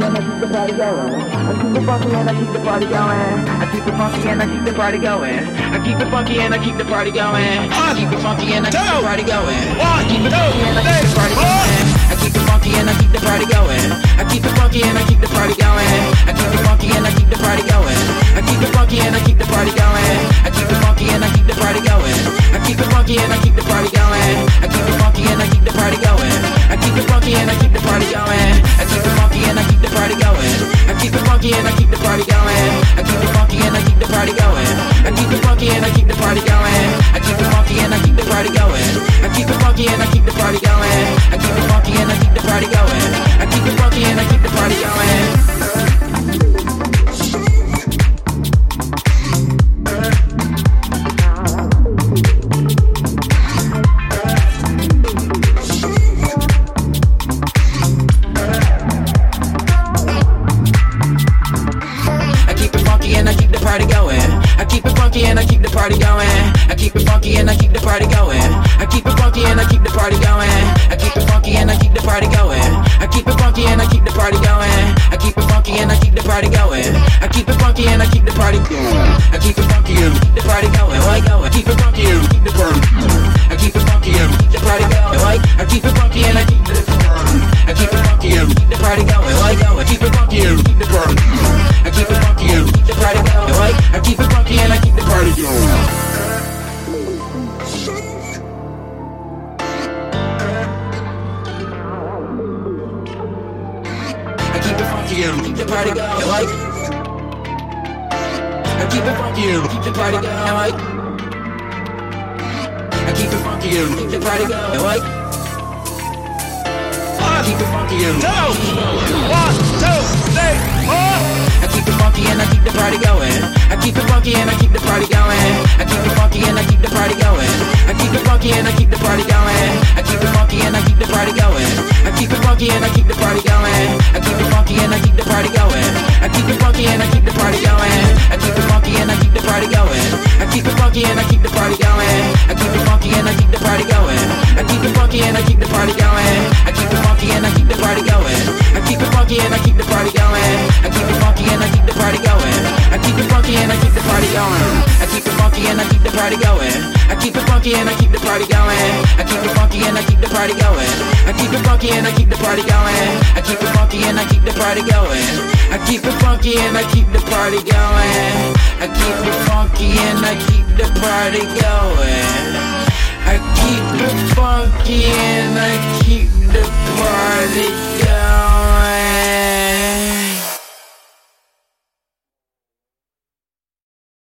keep the funky and I keep the party going. I keep it funky and I keep the party going. I keep it funky and I keep the party going. I keep it funky and I keep the party going. I keep it funky and I keep the party going. I keep it funky and I keep the party going. I keep it funky and I keep the party going. I keep it funky and I keep the party going. Party going. I keep it funky and I keep the party going. I keep it funky and I keep the party going. I keep it funky and I keep the party going. I keep it funky and I keep the party going. I keep it funky and I keep the party going. I keep it funky and I keep the party going. I keep it funky and I keep the party going. I keep it funky and I keep the party going. I keep it funky and I keep the party going. I keep it funky and I keep the party going. I keep it funky and I keep the party going. I keep it funky and I keep the party going. I keep it funky and I keep the party going. I keep it funky and keep the party going. I keep it funky and keep the party. I keep it funky and keep the party going. I keep it funky and I keep the I keep it funky and keep the party going. I keep it funky and keep the party. I keep it funky and party going. Like I keep it funky and I keep the party going. I keep it funky keep the party going. Like I keep it funky keep the party going. Like I keep it funky keep the party going. Like I keep it funky One, two, party going. I keep it funky and I keep the party going. I keep it funky and I keep the party going. I keep it funky and I keep the party going. I keep it funky and I keep the party going. I keep it funky and I keep the party going. I keep it funky and I keep the party going. I keep it party going. I keep it funky and I keep the party going. I keep it funky and I keep the party going. I keep it funky and I keep the party going. I keep it funky and I keep the party going. I keep it funky and I keep the party going. I keep it funky and I keep the party going. I keep it funky and I